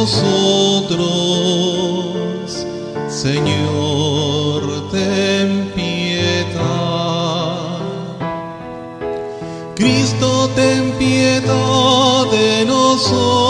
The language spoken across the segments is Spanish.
Nosotros. Señor, ten piedad. Cristo, ten piedad de nosotros.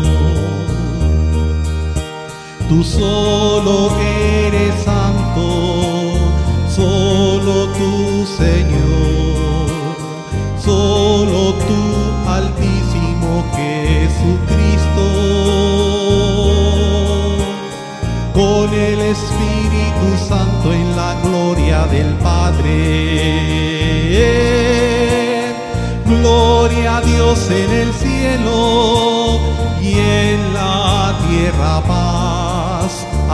Tú solo eres santo, solo tú Señor, solo tú altísimo Jesucristo. Con el Espíritu Santo en la gloria del Padre. Gloria a Dios en el cielo y en la tierra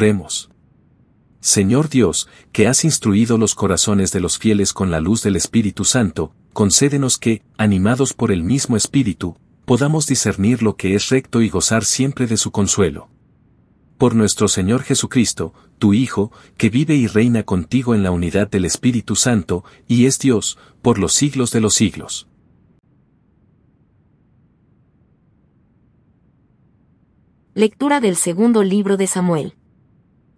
Oremos. Señor Dios, que has instruido los corazones de los fieles con la luz del Espíritu Santo, concédenos que, animados por el mismo Espíritu, podamos discernir lo que es recto y gozar siempre de su consuelo. Por nuestro Señor Jesucristo, tu Hijo, que vive y reina contigo en la unidad del Espíritu Santo, y es Dios, por los siglos de los siglos. Lectura del segundo libro de Samuel.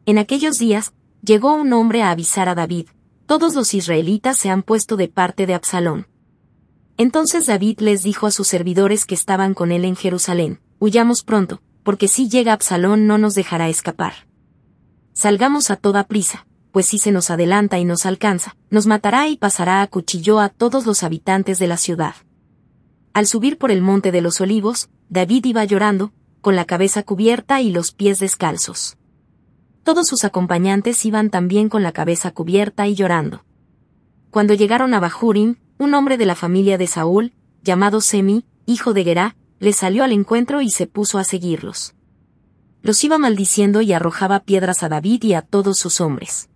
En aquellos días, llegó un hombre a avisar a David, todos los israelitas se han puesto de parte de Absalón. Entonces David les dijo a sus servidores que estaban con él en Jerusalén, huyamos pronto, porque si llega Absalón no nos dejará escapar. Salgamos a toda prisa, pues si se nos adelanta y nos alcanza, nos matará y pasará a cuchillo a todos los habitantes de la ciudad. Al subir por el monte de los olivos, David iba llorando, con la cabeza cubierta y los pies descalzos. Todos sus acompañantes iban también con la cabeza cubierta y llorando. Cuando llegaron a Bahurim, un hombre de la familia de Saúl, llamado Semi, hijo de Gerá, le salió al encuentro y se puso a seguirlos. Los iba maldiciendo y arrojaba piedras a David y a todos sus hombres.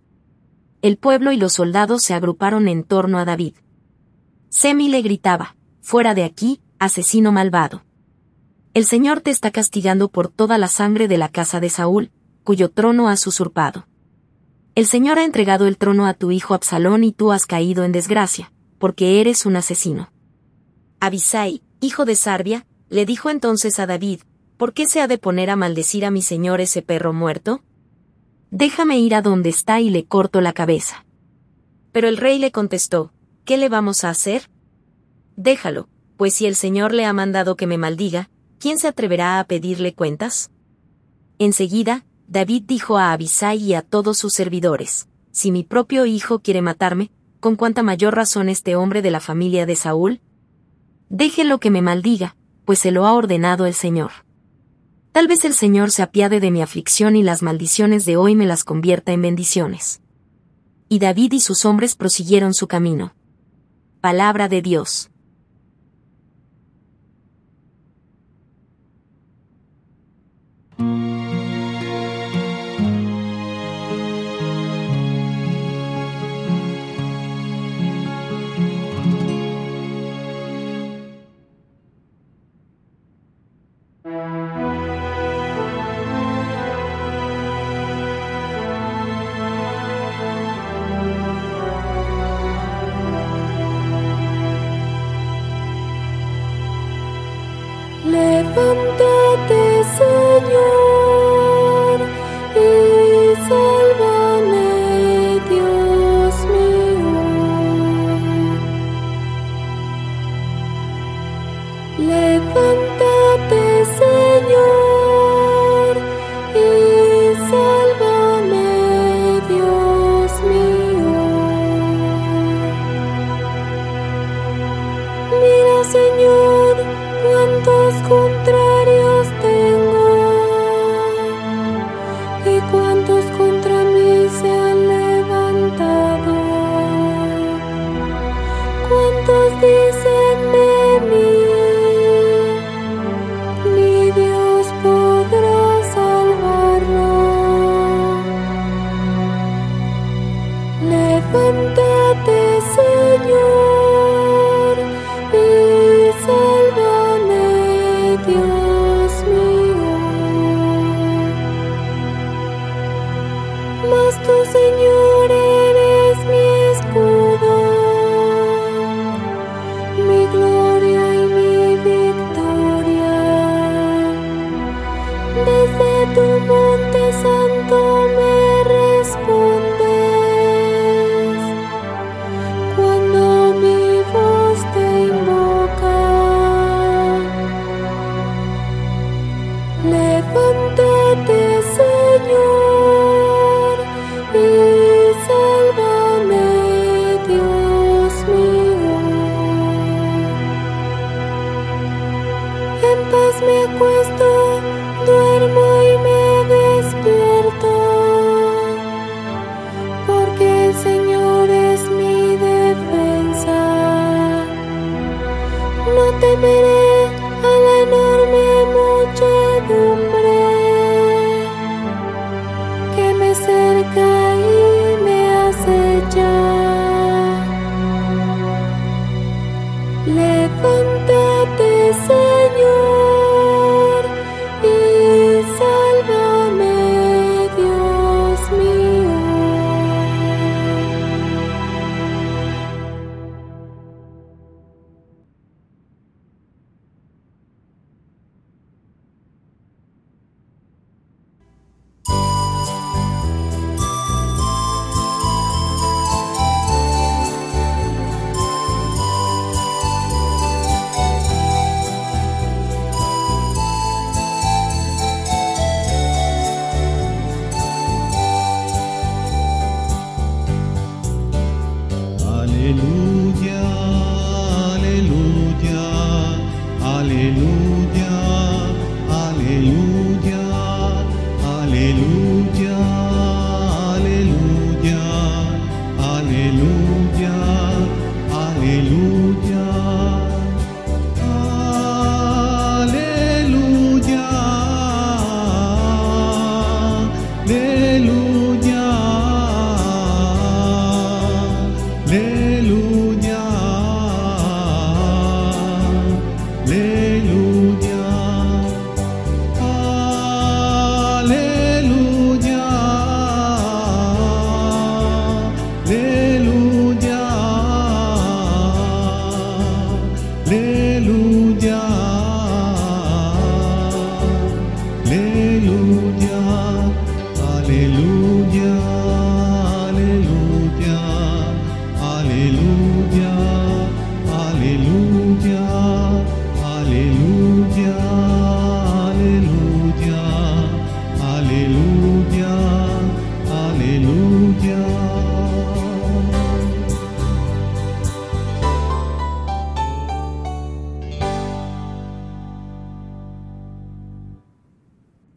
El pueblo y los soldados se agruparon en torno a David. Semi le gritaba, Fuera de aquí, asesino malvado. El Señor te está castigando por toda la sangre de la casa de Saúl, cuyo trono has usurpado. El Señor ha entregado el trono a tu hijo Absalón y tú has caído en desgracia, porque eres un asesino. Abisai, hijo de Sarbia, le dijo entonces a David, ¿por qué se ha de poner a maldecir a mi señor ese perro muerto? Déjame ir a donde está y le corto la cabeza. Pero el rey le contestó, ¿qué le vamos a hacer? Déjalo, pues si el Señor le ha mandado que me maldiga, ¿quién se atreverá a pedirle cuentas? Enseguida, David dijo a Abisai y a todos sus servidores, si mi propio hijo quiere matarme, con cuánta mayor razón este hombre de la familia de Saúl, déjelo que me maldiga, pues se lo ha ordenado el Señor. Tal vez el Señor se apiade de mi aflicción y las maldiciones de hoy me las convierta en bendiciones. Y David y sus hombres prosiguieron su camino. Palabra de Dios.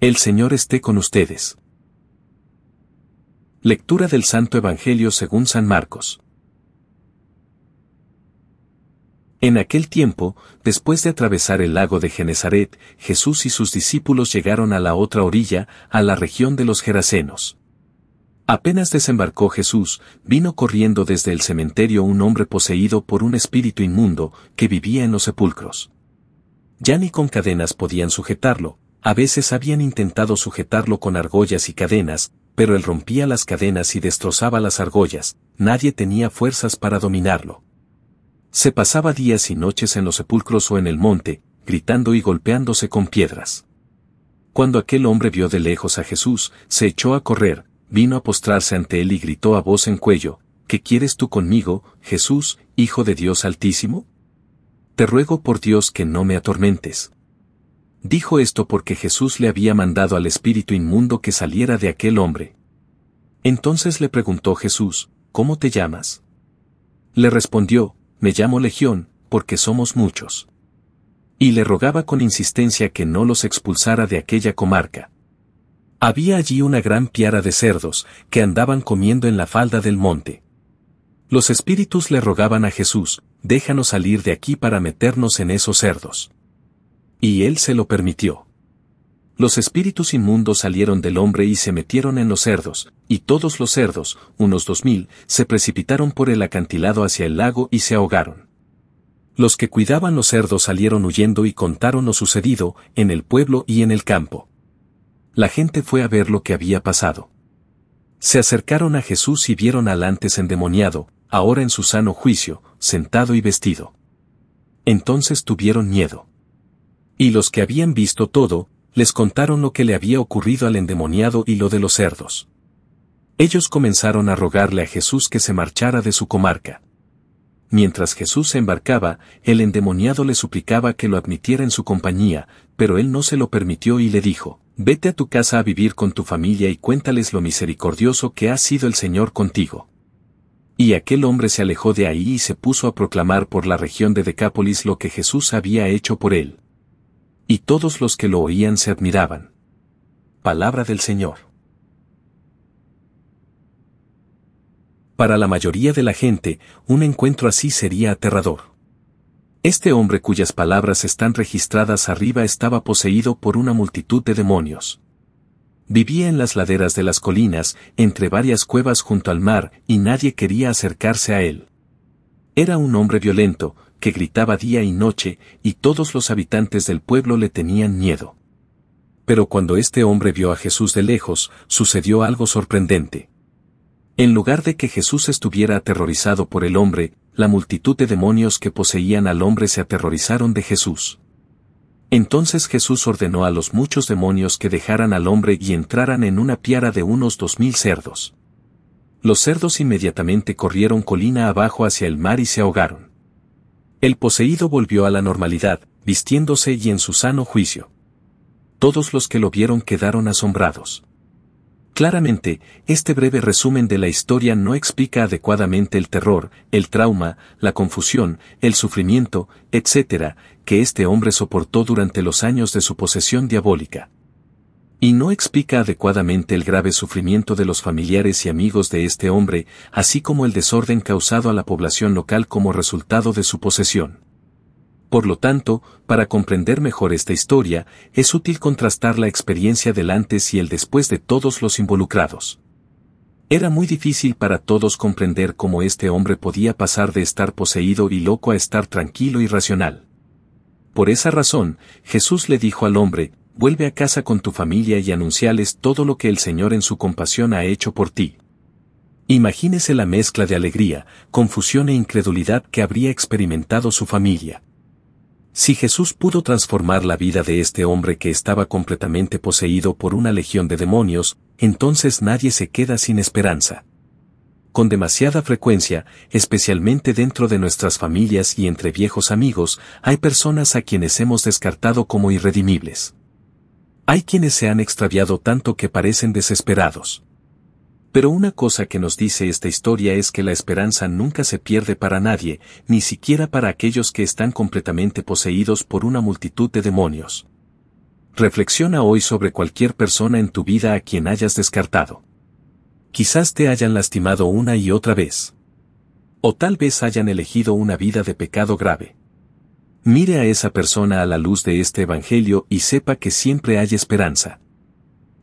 El Señor esté con ustedes. Lectura del Santo Evangelio según San Marcos. En aquel tiempo, después de atravesar el lago de Genezaret, Jesús y sus discípulos llegaron a la otra orilla, a la región de los Gerasenos. Apenas desembarcó Jesús, vino corriendo desde el cementerio un hombre poseído por un espíritu inmundo, que vivía en los sepulcros. Ya ni con cadenas podían sujetarlo, a veces habían intentado sujetarlo con argollas y cadenas, pero él rompía las cadenas y destrozaba las argollas, nadie tenía fuerzas para dominarlo. Se pasaba días y noches en los sepulcros o en el monte, gritando y golpeándose con piedras. Cuando aquel hombre vio de lejos a Jesús, se echó a correr, vino a postrarse ante él y gritó a voz en cuello, ¿Qué quieres tú conmigo, Jesús, Hijo de Dios Altísimo? Te ruego por Dios que no me atormentes. Dijo esto porque Jesús le había mandado al espíritu inmundo que saliera de aquel hombre. Entonces le preguntó Jesús, ¿Cómo te llamas? Le respondió, Me llamo Legión, porque somos muchos. Y le rogaba con insistencia que no los expulsara de aquella comarca. Había allí una gran piara de cerdos, que andaban comiendo en la falda del monte. Los espíritus le rogaban a Jesús, déjanos salir de aquí para meternos en esos cerdos. Y él se lo permitió. Los espíritus inmundos salieron del hombre y se metieron en los cerdos, y todos los cerdos, unos dos mil, se precipitaron por el acantilado hacia el lago y se ahogaron. Los que cuidaban los cerdos salieron huyendo y contaron lo sucedido, en el pueblo y en el campo. La gente fue a ver lo que había pasado. Se acercaron a Jesús y vieron al antes endemoniado, ahora en su sano juicio, sentado y vestido. Entonces tuvieron miedo. Y los que habían visto todo, les contaron lo que le había ocurrido al endemoniado y lo de los cerdos. Ellos comenzaron a rogarle a Jesús que se marchara de su comarca. Mientras Jesús se embarcaba, el endemoniado le suplicaba que lo admitiera en su compañía, pero él no se lo permitió y le dijo, Vete a tu casa a vivir con tu familia y cuéntales lo misericordioso que ha sido el Señor contigo. Y aquel hombre se alejó de ahí y se puso a proclamar por la región de Decápolis lo que Jesús había hecho por él. Y todos los que lo oían se admiraban. Palabra del Señor. Para la mayoría de la gente, un encuentro así sería aterrador. Este hombre cuyas palabras están registradas arriba estaba poseído por una multitud de demonios. Vivía en las laderas de las colinas, entre varias cuevas junto al mar, y nadie quería acercarse a él. Era un hombre violento, que gritaba día y noche, y todos los habitantes del pueblo le tenían miedo. Pero cuando este hombre vio a Jesús de lejos, sucedió algo sorprendente. En lugar de que Jesús estuviera aterrorizado por el hombre, la multitud de demonios que poseían al hombre se aterrorizaron de Jesús. Entonces Jesús ordenó a los muchos demonios que dejaran al hombre y entraran en una piara de unos dos mil cerdos. Los cerdos inmediatamente corrieron colina abajo hacia el mar y se ahogaron. El poseído volvió a la normalidad, vistiéndose y en su sano juicio. Todos los que lo vieron quedaron asombrados. Claramente, este breve resumen de la historia no explica adecuadamente el terror, el trauma, la confusión, el sufrimiento, etc., que este hombre soportó durante los años de su posesión diabólica. Y no explica adecuadamente el grave sufrimiento de los familiares y amigos de este hombre, así como el desorden causado a la población local como resultado de su posesión. Por lo tanto, para comprender mejor esta historia, es útil contrastar la experiencia del antes y el después de todos los involucrados. Era muy difícil para todos comprender cómo este hombre podía pasar de estar poseído y loco a estar tranquilo y racional. Por esa razón, Jesús le dijo al hombre, vuelve a casa con tu familia y anunciales todo lo que el Señor en su compasión ha hecho por ti. Imagínese la mezcla de alegría, confusión e incredulidad que habría experimentado su familia. Si Jesús pudo transformar la vida de este hombre que estaba completamente poseído por una legión de demonios, entonces nadie se queda sin esperanza. Con demasiada frecuencia, especialmente dentro de nuestras familias y entre viejos amigos, hay personas a quienes hemos descartado como irredimibles. Hay quienes se han extraviado tanto que parecen desesperados. Pero una cosa que nos dice esta historia es que la esperanza nunca se pierde para nadie, ni siquiera para aquellos que están completamente poseídos por una multitud de demonios. Reflexiona hoy sobre cualquier persona en tu vida a quien hayas descartado. Quizás te hayan lastimado una y otra vez. O tal vez hayan elegido una vida de pecado grave. Mire a esa persona a la luz de este Evangelio y sepa que siempre hay esperanza.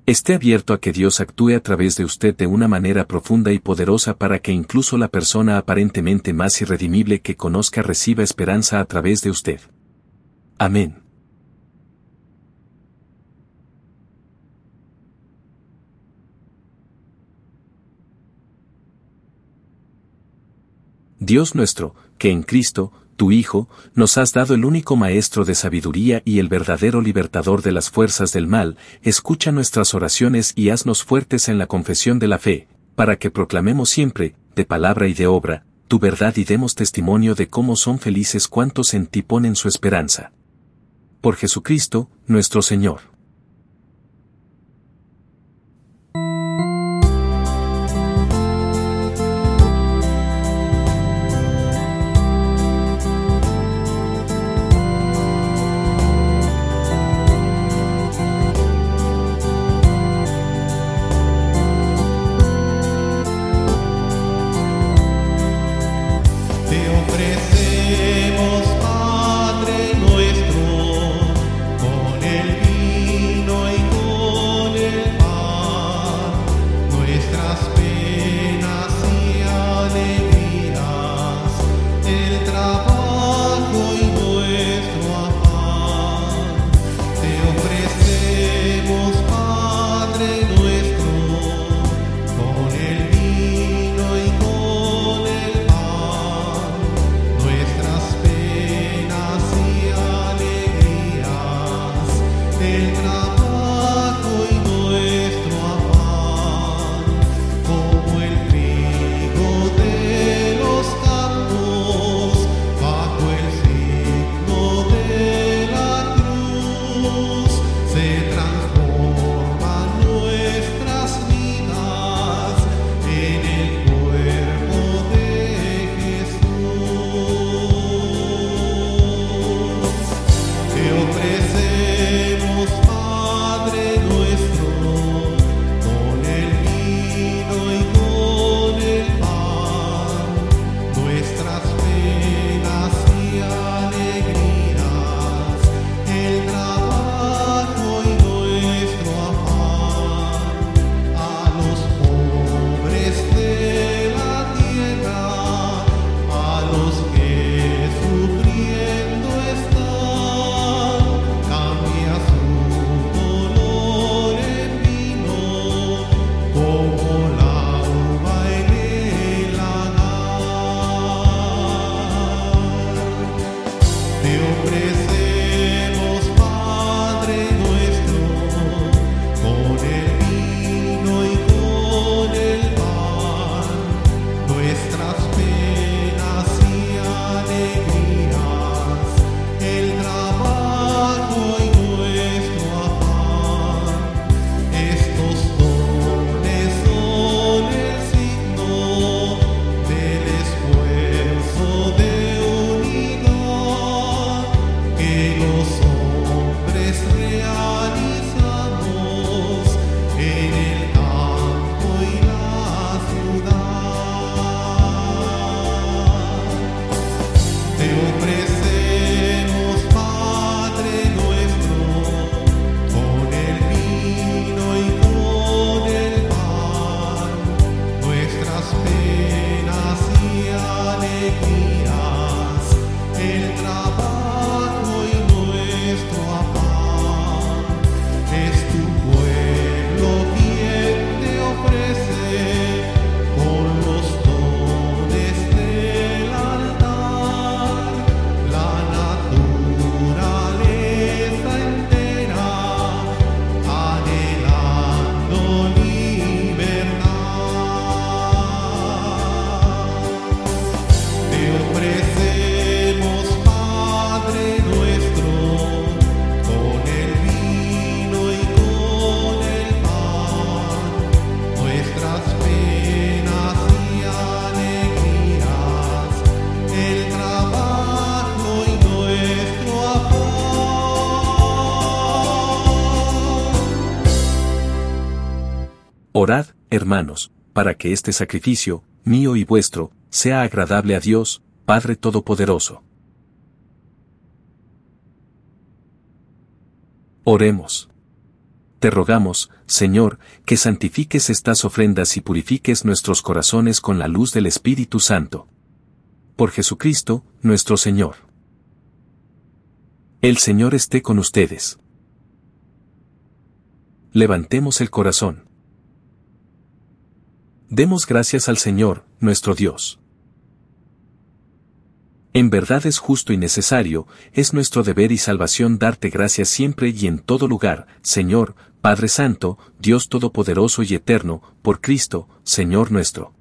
Esté abierto a que Dios actúe a través de usted de una manera profunda y poderosa para que incluso la persona aparentemente más irredimible que conozca reciba esperanza a través de usted. Amén. Dios nuestro, que en Cristo, tu Hijo, nos has dado el único Maestro de sabiduría y el verdadero libertador de las fuerzas del mal, escucha nuestras oraciones y haznos fuertes en la confesión de la fe, para que proclamemos siempre, de palabra y de obra, tu verdad y demos testimonio de cómo son felices cuantos en ti ponen su esperanza. Por Jesucristo, nuestro Señor. Hermanos, para que este sacrificio, mío y vuestro, sea agradable a Dios, Padre Todopoderoso. Oremos. Te rogamos, Señor, que santifiques estas ofrendas y purifiques nuestros corazones con la luz del Espíritu Santo. Por Jesucristo, nuestro Señor. El Señor esté con ustedes. Levantemos el corazón. Demos gracias al Señor, nuestro Dios. En verdad es justo y necesario, es nuestro deber y salvación darte gracias siempre y en todo lugar, Señor, Padre Santo, Dios Todopoderoso y Eterno, por Cristo, Señor nuestro.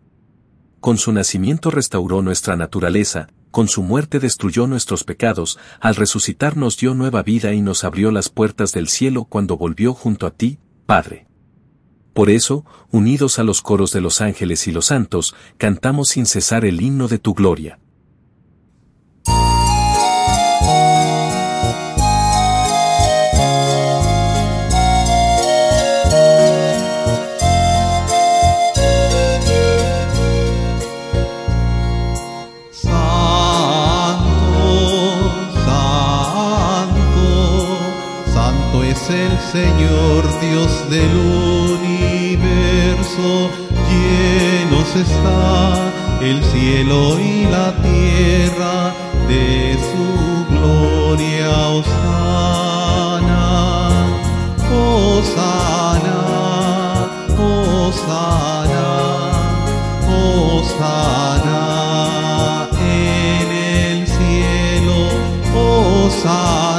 Con su nacimiento restauró nuestra naturaleza, con su muerte destruyó nuestros pecados, al resucitar nos dio nueva vida y nos abrió las puertas del cielo cuando volvió junto a ti, Padre. Por eso, unidos a los coros de los ángeles y los santos, cantamos sin cesar el himno de tu gloria. el Señor Dios del llenos está el cielo y la tierra de su gloria. Osana, Osana, Osana, Osana en el cielo, Osana.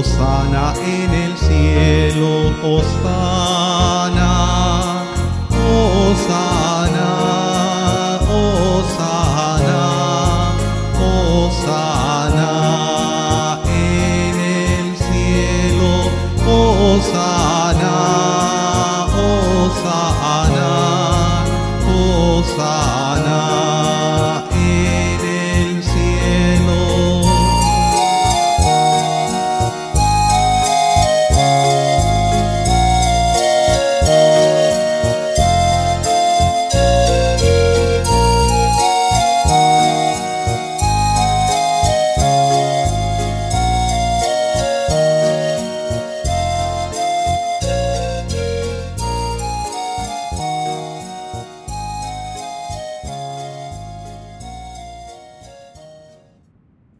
Osana en el cielo, Osana,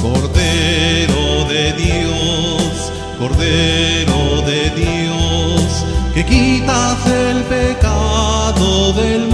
Cordero de Dios, Cordero de Dios, que quitas el pecado del mundo,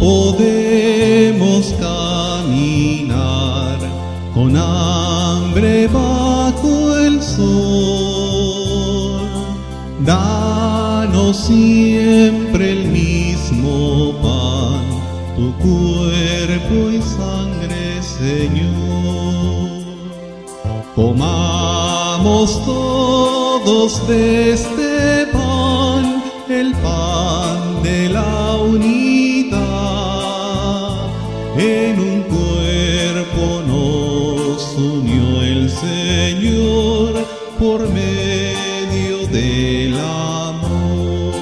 Podemos caminar con hambre bajo el sol. Danos siempre el mismo pan, tu cuerpo y sangre, Señor. Comamos todos de este En un cuerpo nos unió el Señor por medio del amor.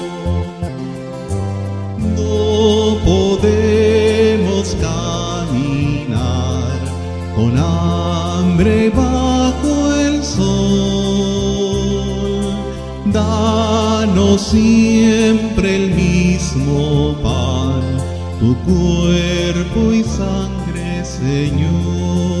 No podemos caminar con hambre bajo el sol. Danos siempre el mismo pan, tu cuerpo y sangre, Señor.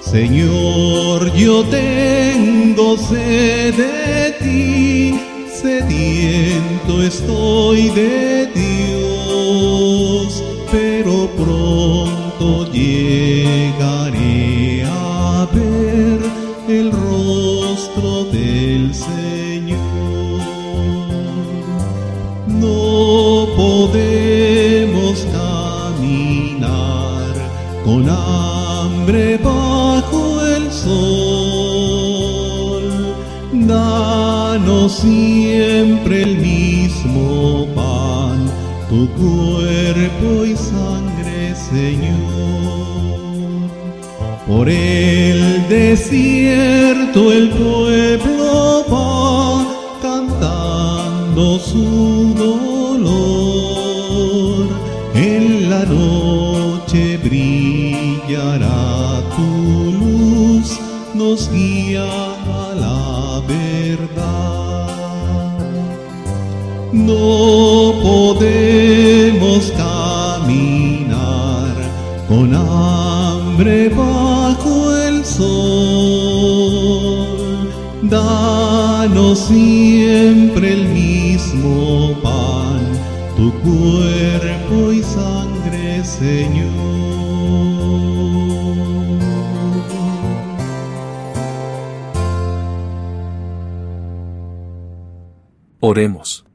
Señor, yo tengo sed de ti, sediento estoy de Dios, Siempre el mismo pan, tu cuerpo y sangre, Señor. Por el desierto el pueblo va cantando su dolor. En la noche brillará tu luz, nos guía Podemos caminar con hambre bajo el sol. Danos siempre el mismo pan, tu cuerpo y sangre, Señor. Oremos.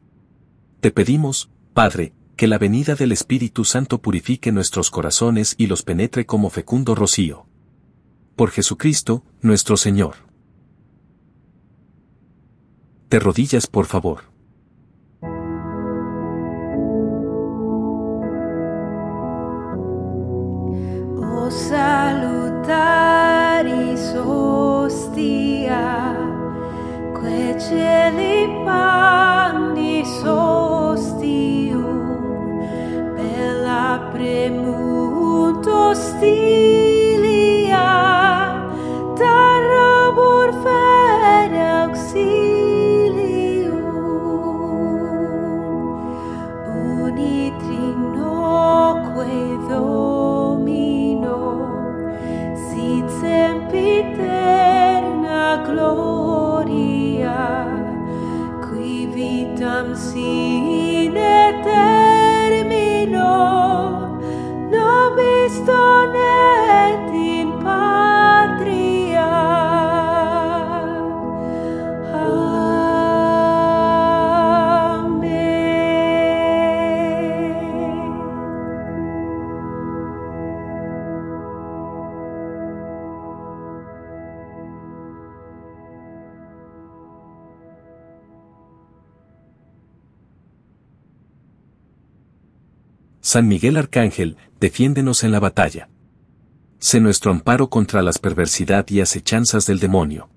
Te pedimos, Padre, que la venida del Espíritu Santo purifique nuestros corazones y los penetre como fecundo rocío. Por Jesucristo, nuestro Señor. Te rodillas, por favor. O salutaris hostia, dove cieli. San Miguel Arcángel, defiéndenos en la batalla. Sé nuestro amparo contra las perversidad y acechanzas del demonio.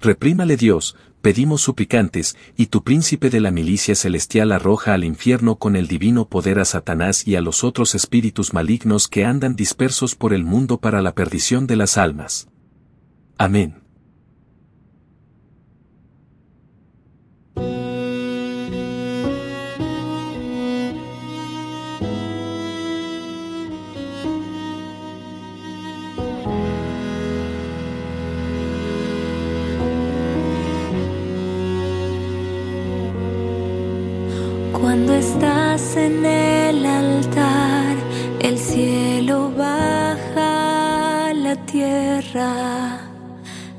Reprímale Dios, pedimos suplicantes, y tu príncipe de la milicia celestial arroja al infierno con el divino poder a Satanás y a los otros espíritus malignos que andan dispersos por el mundo para la perdición de las almas. Amén. En el altar, el cielo baja la tierra.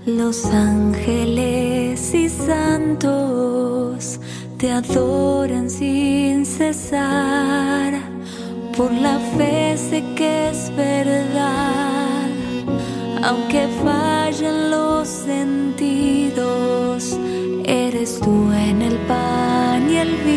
Los ángeles y santos te adoran sin cesar. Por la fe sé que es verdad, aunque fallen los sentidos, eres tú en el pan y el vino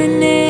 estás